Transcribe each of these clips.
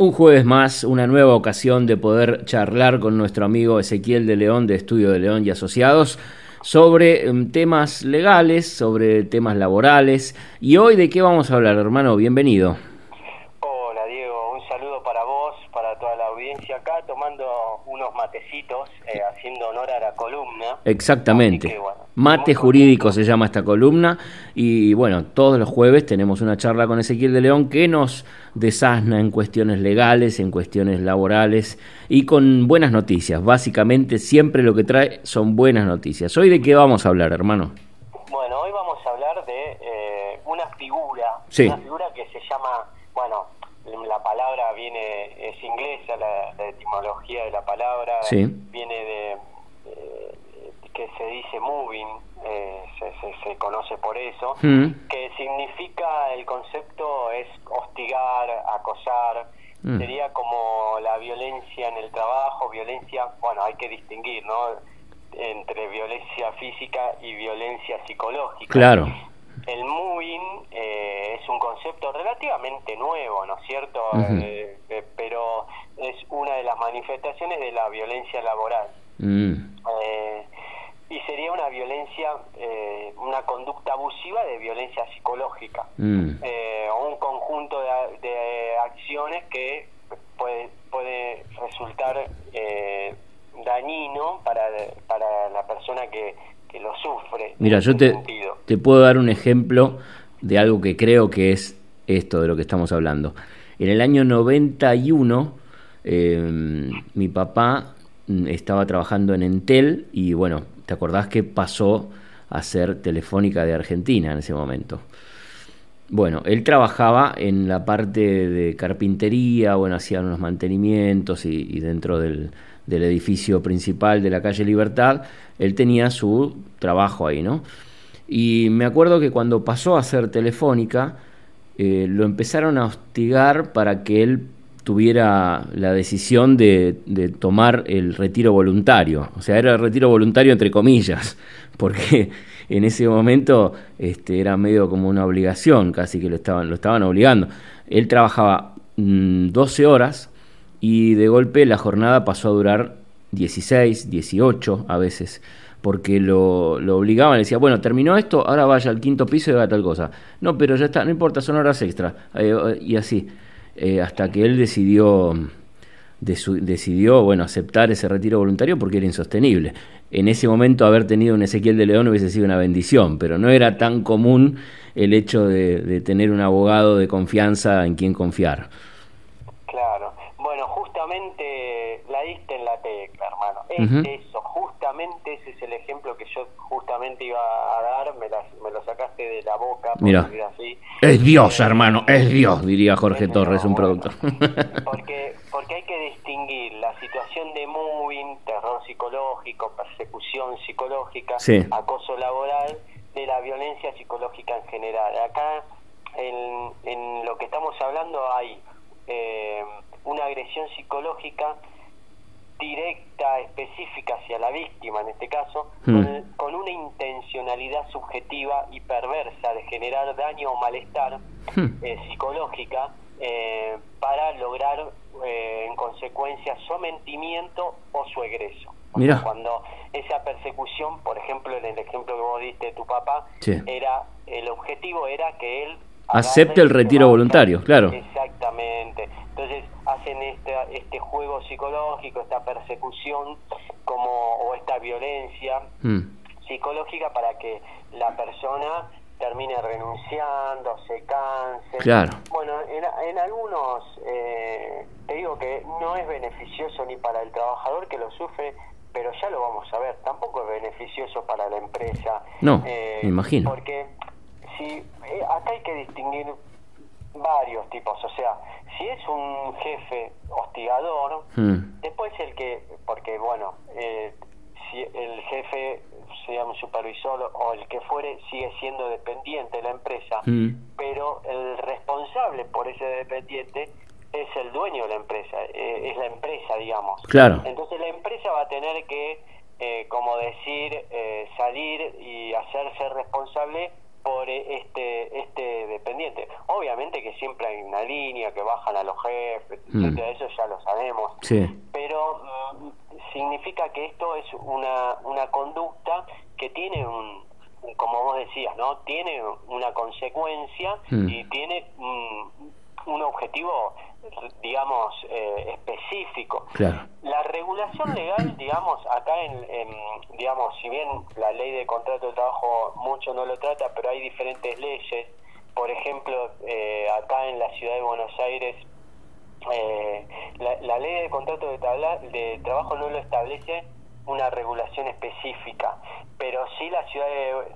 Un jueves más, una nueva ocasión de poder charlar con nuestro amigo Ezequiel de León de Estudio de León y Asociados sobre em, temas legales, sobre temas laborales. ¿Y hoy de qué vamos a hablar, hermano? Bienvenido. Hola, Diego. Un saludo para vos, para toda la audiencia acá, tomando unos matecitos, eh, haciendo honor a la columna. Exactamente. Mate jurídico se llama esta columna y bueno, todos los jueves tenemos una charla con Ezequiel de León que nos desasna en cuestiones legales, en cuestiones laborales y con buenas noticias. Básicamente siempre lo que trae son buenas noticias. ¿Hoy de qué vamos a hablar, hermano? Bueno, hoy vamos a hablar de eh, una figura, una figura que se llama, bueno, la palabra viene, es inglesa, la, etimología de la palabra viene de que se dice moving, eh, se, conoce por eso, mm. que significa, el concepto es hostigar, acosar, mm. sería como la violencia en el trabajo, violencia, bueno, hay que distinguir, ¿no? Entre violencia física y violencia psicológica. Claro. El moving eh, es un concepto relativamente nuevo, ¿no es cierto? Eh, pero es una de las manifestaciones de la violencia laboral. Mm y sería una violencia, eh, una conducta abusiva de violencia psicológica, mm. eh, o un conjunto de, acciones que puede, puede resultar eh, dañino para, para la persona que, que lo sufre. Mira, yo te, te puedo dar un ejemplo de algo que creo que es esto de lo que estamos hablando. En el año 91, mi papá mm, estaba trabajando en Entel y bueno, ¿Te acordás que pasó a ser Telefónica de Argentina en ese momento? Bueno, él trabajaba en la parte de carpintería, bueno, hacían unos mantenimientos y, dentro del, edificio principal de la calle Libertad, él tenía su trabajo ahí, ¿no? Y me acuerdo que cuando pasó a ser Telefónica, eh, lo empezaron a hostigar para que él tuviera la decisión de, tomar el retiro voluntario. O sea, era el retiro voluntario entre comillas, porque en ese momento este, era medio como una obligación, casi que lo estaban, lo estaban obligando. Él trabajaba 12 mm, horas y de golpe la jornada pasó a durar 16, 18 a veces, porque lo, lo obligaban, decía, bueno, terminó esto, ahora vaya al quinto piso y haga tal cosa. No, pero ya está, no importa, son horas extra. Eh, y así. Eh, hasta que él decidió, decidió bueno, aceptar ese retiro voluntario porque era insostenible. En ese momento haber tenido un Ezequiel de León hubiese sido una bendición, pero no era tan común el hecho de, tener un abogado de confianza en quien confiar. Justamente la diste en la tecla, hermano. Es eso, justamente ese es el ejemplo que yo justamente iba a dar, me, me lo sacaste de la boca. Mira, así. es Dios, hermano, es Dios, diría Jorge Torres, un productor. porque, porque hay que distinguir la situación de moving, terror psicológico, persecución psicológica, acoso laboral, de la violencia psicológica en general. Acá, en, en lo que estamos hablando, hay eh, una agresión psicológica directa, específica hacia la víctima en este caso, hmm. con, una intencionalidad subjetiva y perversa de generar daño o malestar hmm. eh, psicológica eh, para lograr eh, en consecuencia sometimiento o su egreso. Mira. Cuando esa persecución, por ejemplo, en el ejemplo que vos diste de tu papá, era el objetivo era que él acepte el retiro voluntario, claro. Exactamente. Entonces hacen este, este juego psicológico, esta persecución como o esta violencia mm. psicológica para que la persona termine renunciando, se canse. Claro. Bueno, en, algunos eh, te digo que no es beneficioso ni para el trabajador que lo sufre, pero ya lo vamos a ver, tampoco es beneficioso para la empresa. No, eh, me imagino. Porque si eh, acá hay que distinguir varios tipos, o sea, si es un jefe hostigador, hmm. después el que, porque bueno, eh, si el jefe sea un supervisor o el que fuere sigue siendo dependiente de la empresa, hmm. pero el responsable por ese dependiente es el dueño de la empresa, eh, es la empresa, digamos. Claro. Entonces la empresa va a tener que, como decir, salir y hacerse responsable por este este dependiente. Obviamente que siempre hay una línea que bajan a los jefes, mm. eso ya lo sabemos. Pero mm, significa que esto es una, una conducta que tiene un, como vos decías, ¿no? Tiene una consecuencia mm. y tiene un objetivo digamos, eh, específico. La regulación legal, digamos, acá en, digamos, si bien la ley de contrato de trabajo mucho no lo trata, pero hay diferentes leyes. Por ejemplo, eh, acá en la ciudad de Buenos Aires, eh, la, ley de contrato de, de trabajo no lo establece una regulación específica, pero sí la ciudad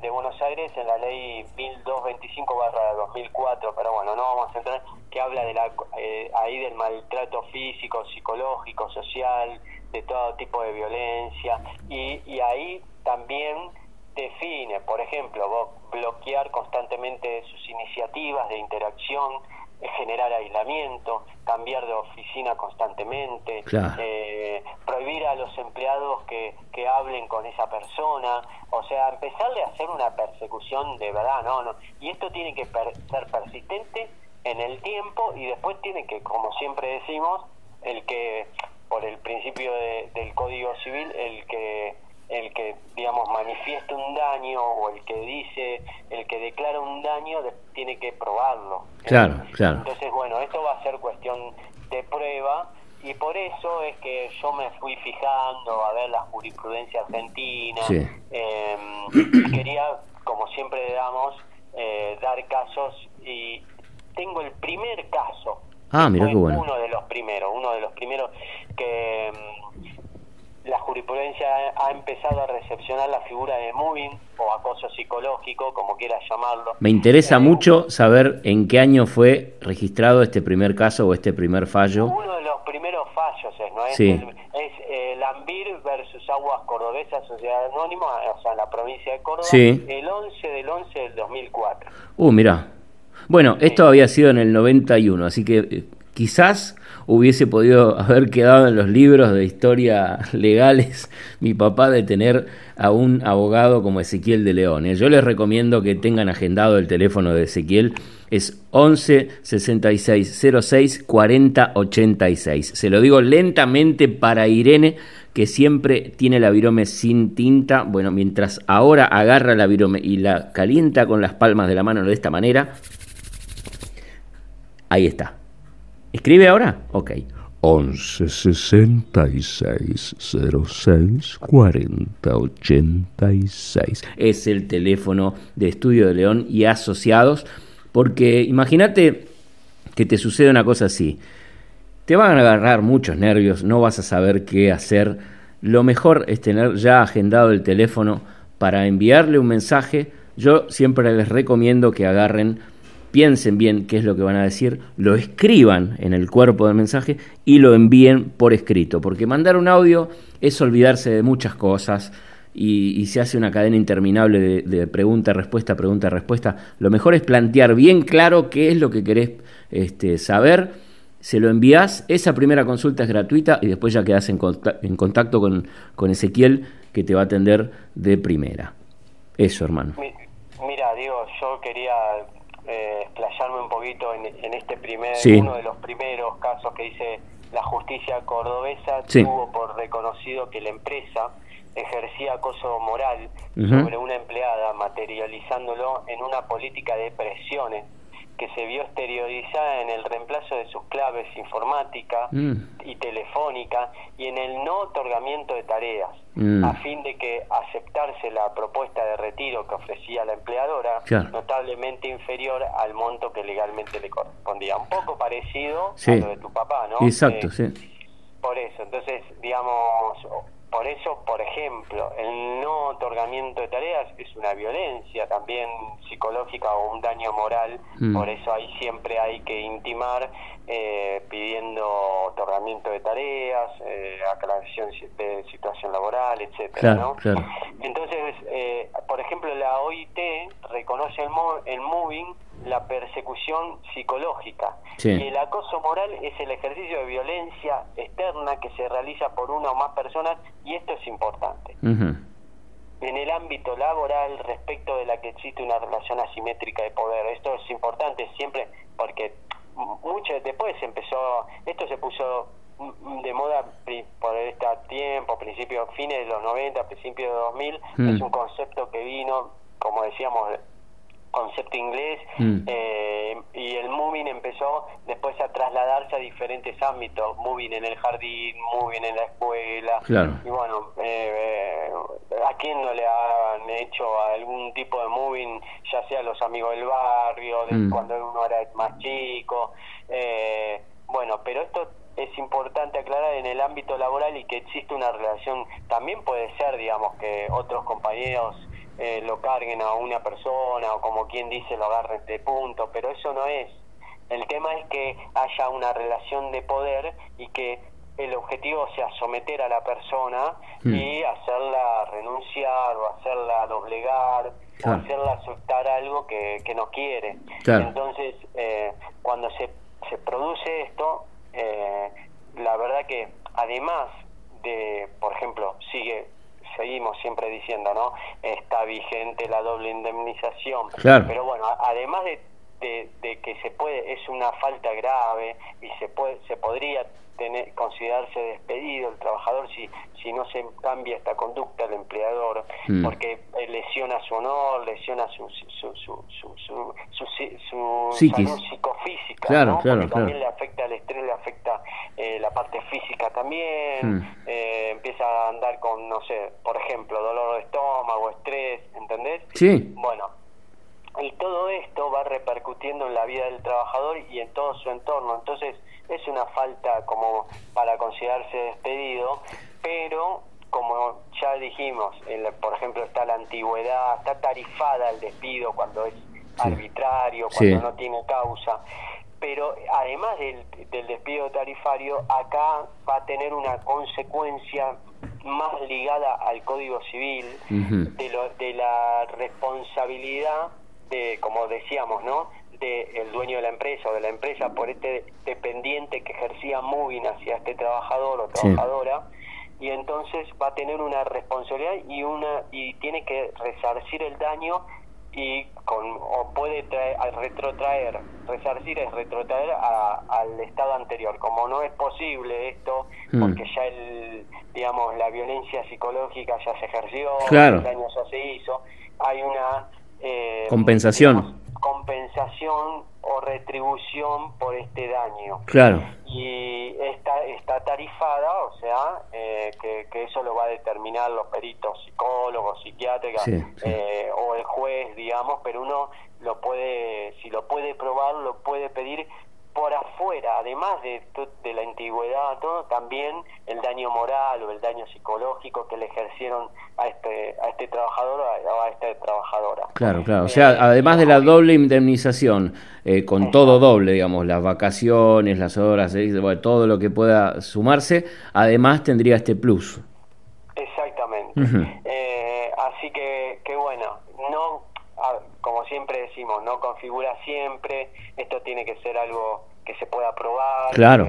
de, Buenos Aires en la ley 1225-2004, pero bueno, no vamos a entrar, que habla de la, eh, ahí del maltrato físico, psicológico, social, de todo tipo de violencia, y, y ahí también define, por ejemplo, bloquear constantemente sus iniciativas de interacción, generar aislamiento, cambiar de oficina constantemente, eh, prohibir a los empleados que, que hablen con esa persona, o sea, empezarle a hacer una persecución de verdad, ¿no? no y esto tiene que ser persistente en el tiempo y después tiene que, como siempre decimos, el que, por el principio del Código Civil, el que el que digamos manifiesta un daño o el que dice el que declara un daño tiene que probarlo. Claro claro. entonces bueno esto va a ser cuestión de prueba y por eso es que yo me fui fijando a ver la jurisprudencia argentina. Eh, quería como siempre damos eh, dar casos y tengo el primer caso. Ah mira qué bueno. uno de los primeros uno de los primeros que la jurisprudencia ha empezado a recepcionar la figura de moving o acoso psicológico, como quieras llamarlo. Me interesa eh, mucho saber en qué año fue registrado este primer caso o este primer fallo. Uno de los primeros fallos es, ¿no? Es, es eh, Lambir versus Aguas Cordobesas, Sociedad Anónima, o sea, en la provincia de Córdoba, el 11 del 11 del 2004. Uh, mira. Bueno, esto había sido en el 91, así que eh, quizás hubiese podido haber quedado en los libros de historia legales mi papá de tener a un abogado como Ezequiel de León. ¿eh? Yo les recomiendo que tengan agendado el teléfono de Ezequiel, es 11 66 06 40 86. Se lo digo lentamente para Irene, que siempre tiene la virome sin tinta. Bueno, mientras ahora agarra la virome y la calienta con las palmas de la mano de esta manera, ahí está. ¿Escribe ahora? Ok. 11 66 06 40 86. Es el teléfono de Estudio de León y Asociados, porque imagínate que te sucede una cosa así. Te van a agarrar muchos nervios, no vas a saber qué hacer. Lo mejor es tener ya agendado el teléfono para enviarle un mensaje. Yo siempre les recomiendo que agarren piensen bien qué es lo que van a decir, lo escriban en el cuerpo del mensaje y lo envíen por escrito, porque mandar un audio es olvidarse de muchas cosas y, se hace una cadena interminable de, pregunta, respuesta, pregunta, respuesta. Lo mejor es plantear bien claro qué es lo que querés este, saber, se lo envías, esa primera consulta es gratuita y después ya quedás en, contacto con, con Ezequiel que te va a atender de primera. Eso, hermano. Mira, Diego, yo quería explayarme un poquito en, este primer, uno de los primeros casos que dice la justicia cordobesa tuvo por reconocido que la empresa ejercía acoso moral sobre una empleada, materializándolo en una política de presiones que se vio exteriorizada en el reemplazo de sus claves informática mm. y telefónica y en el no otorgamiento de tareas, mm. a fin de que aceptarse la propuesta de retiro que ofrecía la empleadora, notablemente inferior al monto que legalmente le correspondía. Un poco parecido a lo de tu papá, ¿no? Exacto, sí. Por eso, entonces, digamos, por eso, por ejemplo, el no otorgamiento de tareas es una violencia también psicológica o un daño moral, mm. por eso ahí siempre hay que intimar eh, pidiendo otorgamiento de tareas, eh, aclaración de situación laboral, etcétera, ¿no? Entonces, eh, por ejemplo, la OIT reconoce el, el moving la persecución psicológica y el acoso moral es el ejercicio de violencia externa que se realiza por una o más personas y esto es importante. en el ámbito laboral respecto de la que existe una relación asimétrica de poder. Esto es importante siempre porque mucho después empezó, esto se puso de moda por este tiempo, principios, fines de los 90, principios de 2000, mm. es un concepto que vino, como decíamos, concepto inglés mm. eh, y el moving empezó después a trasladarse a diferentes ámbitos, moving en el jardín, moving en la escuela y bueno, eh, a quién no le han hecho algún tipo de moving, ya sea los amigos del barrio, de mm. cuando uno era más chico, eh, bueno, pero esto es importante aclarar en el ámbito laboral y que existe una relación, también puede ser, digamos, que otros compañeros eh, lo carguen a una persona o como quien dice lo agarren de punto, pero eso no es. El tema es que haya una relación de poder y que el objetivo sea someter a la persona mm. y hacerla renunciar o hacerla doblegar o hacerla aceptar algo que, que no quiere. Entonces, eh, cuando se, se produce esto, eh, la verdad que además de, por ejemplo, sigue seguimos siempre diciendo, ¿no? Está vigente la doble indemnización. Pero bueno, además de, de, que se puede, es una falta grave y se puede, se podría tener, considerarse despedido el trabajador si, si no se cambia esta conducta del empleador, mm. porque eh, lesiona su honor, lesiona su, su, su, su, su, su salud psicofísica, claro, claro, también le afecta el estrés, le afecta eh, la parte física también, mm. eh, empieza a andar con, no sé, por ejemplo, dolor de estómago, estrés, ¿entendés? Sí. Bueno, y todo esto va repercutiendo en la vida del trabajador y en todo su entorno. Entonces, es una falta como para considerarse despedido, pero como ya dijimos, por ejemplo, está la antigüedad, está tarifada el despido cuando es arbitrario, cuando no tiene causa. Pero además del, despido tarifario, acá va a tener una consecuencia más ligada al Código Civil de, lo, de la responsabilidad de, como decíamos, ¿no? el dueño de la empresa o de la empresa por este dependiente que ejercía moving hacia este trabajador o trabajadora y entonces va a tener una responsabilidad y una y tiene que resarcir el daño y con o puede traer, retrotraer resarcir es retrotraer al estado anterior como no es posible esto mm. porque ya el digamos la violencia psicológica ya se ejerció el daño ya se hizo hay una eh, compensación compensación o retribución por este daño. Claro. Y está, está tarifada, o sea, eh, que, que, eso lo va a determinar los peritos psicólogos, psiquiátricos eh, o el juez, digamos, pero uno lo puede, si lo puede probar, lo puede pedir por afuera, además de, de la antigüedad, todo, también el daño moral o el daño psicológico que le ejercieron a este, a este trabajador o a esta trabajadora. Claro, claro. O sea, eh, además de la doble indemnización, eh, con todo doble, digamos, las vacaciones, las horas, eh, todo lo que pueda sumarse, además tendría este plus. Exactamente. así que, que bueno, no como siempre decimos, no configura siempre, esto tiene que ser algo que se pueda probar, claro.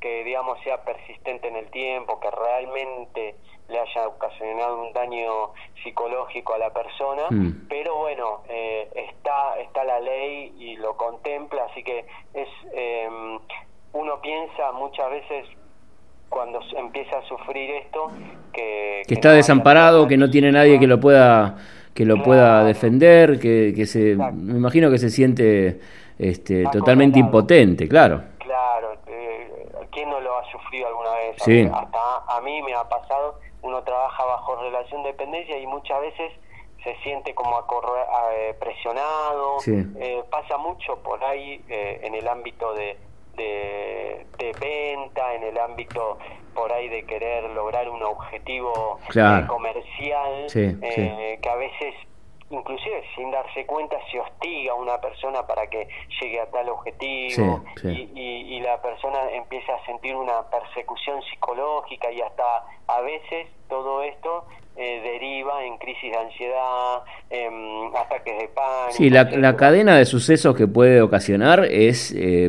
que, digamos sea persistente en el tiempo, que realmente le haya ocasionado un daño psicológico a la persona, mm. pero bueno, eh, está, está la ley y lo contempla, así que es em, uno piensa muchas veces cuando empieza a sufrir esto que, que, está desamparado, que no tiene nadie que lo pueda que lo pueda defender, que, que se, me imagino que se siente este, totalmente impotente, claro. Claro, eh, ¿quién no lo ha sufrido alguna vez? Hasta a mí me ha pasado, uno trabaja bajo relación de dependencia y muchas veces se siente como eh, presionado, eh, pasa mucho por ahí eh, en el ámbito de, de, venta, en el ámbito por ahí de querer lograr un objetivo eh, comercial, eh, que a veces inclusive sin darse cuenta se hostiga a una persona para que llegue a tal objetivo Y, y, la persona empieza a sentir una persecución psicológica y hasta a veces todo esto eh, deriva en crisis de ansiedad, en ataques de pánico. Sí, la, la cadena de sucesos que puede ocasionar es... Eh,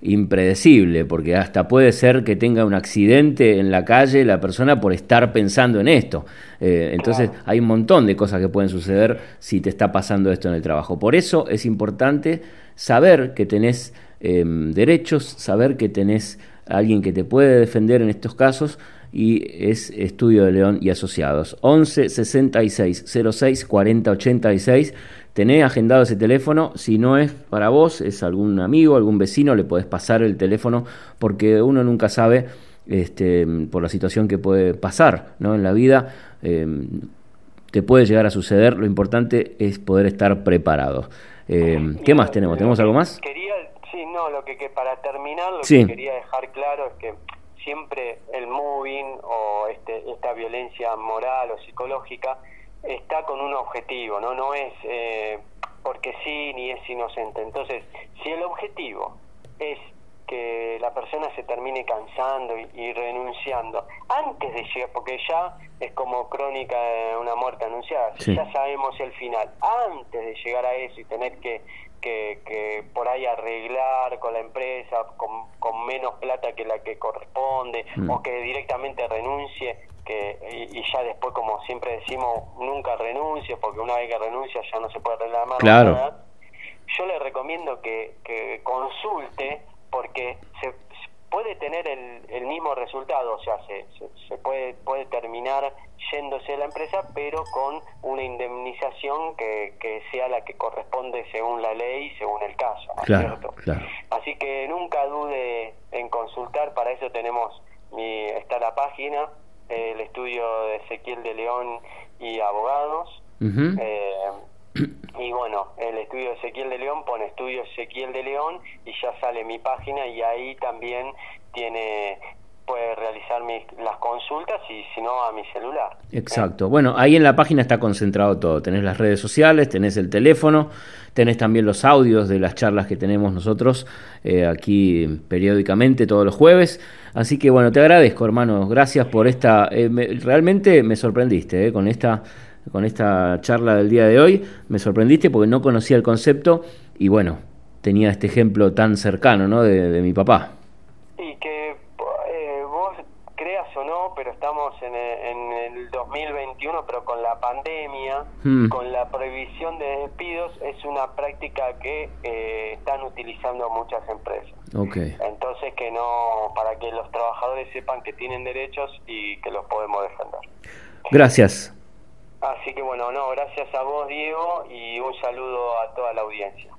impredecible, porque hasta puede ser que tenga un accidente en la calle la persona por estar pensando en esto. Eh, entonces hay un montón de cosas que pueden suceder si te está pasando esto en el trabajo. Por eso es importante saber que tenés em, derechos, saber que tenés alguien que te puede defender en estos casos y es Estudio de León y Asociados. 11 66 06 40 86 Tené agendado ese teléfono, si no es para vos, es algún amigo, algún vecino, le podés pasar el teléfono porque uno nunca sabe este, por la situación que puede pasar ¿no? en la vida. Em, te puede llegar a suceder, lo importante es poder estar preparado. Em, ¿Qué más tenemos? ¿Tenemos algo más? Quería, sí, no, lo que, para terminar, lo que quería dejar claro es que siempre el moving o este, esta violencia moral o psicológica está con un objetivo, ¿no? No es eh, porque sí ni es inocente. Entonces, si el objetivo es que la persona se termine cansando y, renunciando antes de llegar, porque ya es como crónica de una muerte anunciada, ya sabemos el final, antes de llegar a eso y tener que, que, que por ahí arreglar con la empresa con, con menos plata que la que corresponde mm. o que directamente renuncie, y, ya después, como siempre decimos, nunca renuncie, porque una vez que renuncia ya no se puede reclamar claro. nada. Yo le recomiendo que, que consulte, porque se puede tener el, el mismo resultado, o sea, se, se, puede, puede terminar yéndose la empresa, pero con una indemnización que, que sea la que corresponde según la ley y según el caso, cierto? Así que nunca dude en consultar, para eso tenemos mi, está la página el estudio de Ezequiel de León y abogados. Eh, y bueno, el estudio Ezequiel de León pone estudio Ezequiel de León y ya sale mi página y ahí también tiene puede realizar mis, las consultas y si no a mi celular. Exacto. Bueno, ahí en la página está concentrado todo. Tenés las redes sociales, tenés el teléfono, tenés también los audios de las charlas que tenemos nosotros eh, aquí periódicamente todos los jueves. Así que bueno, te agradezco, hermano. Gracias por esta. Eh, realmente me sorprendiste eh, con esta con esta charla del día de hoy. Me sorprendiste porque no conocía el concepto y bueno, tenía este ejemplo tan cercano, ¿no? de mi papá. pero estamos en el, 2021, pero con la pandemia, hmm. con la prohibición de despidos, es una práctica que eh, están utilizando muchas empresas. Okay. Entonces, que no, para que los trabajadores sepan que tienen derechos y que los podemos defender. Gracias. Así que bueno, no, gracias a vos, Diego, y un saludo a toda la audiencia.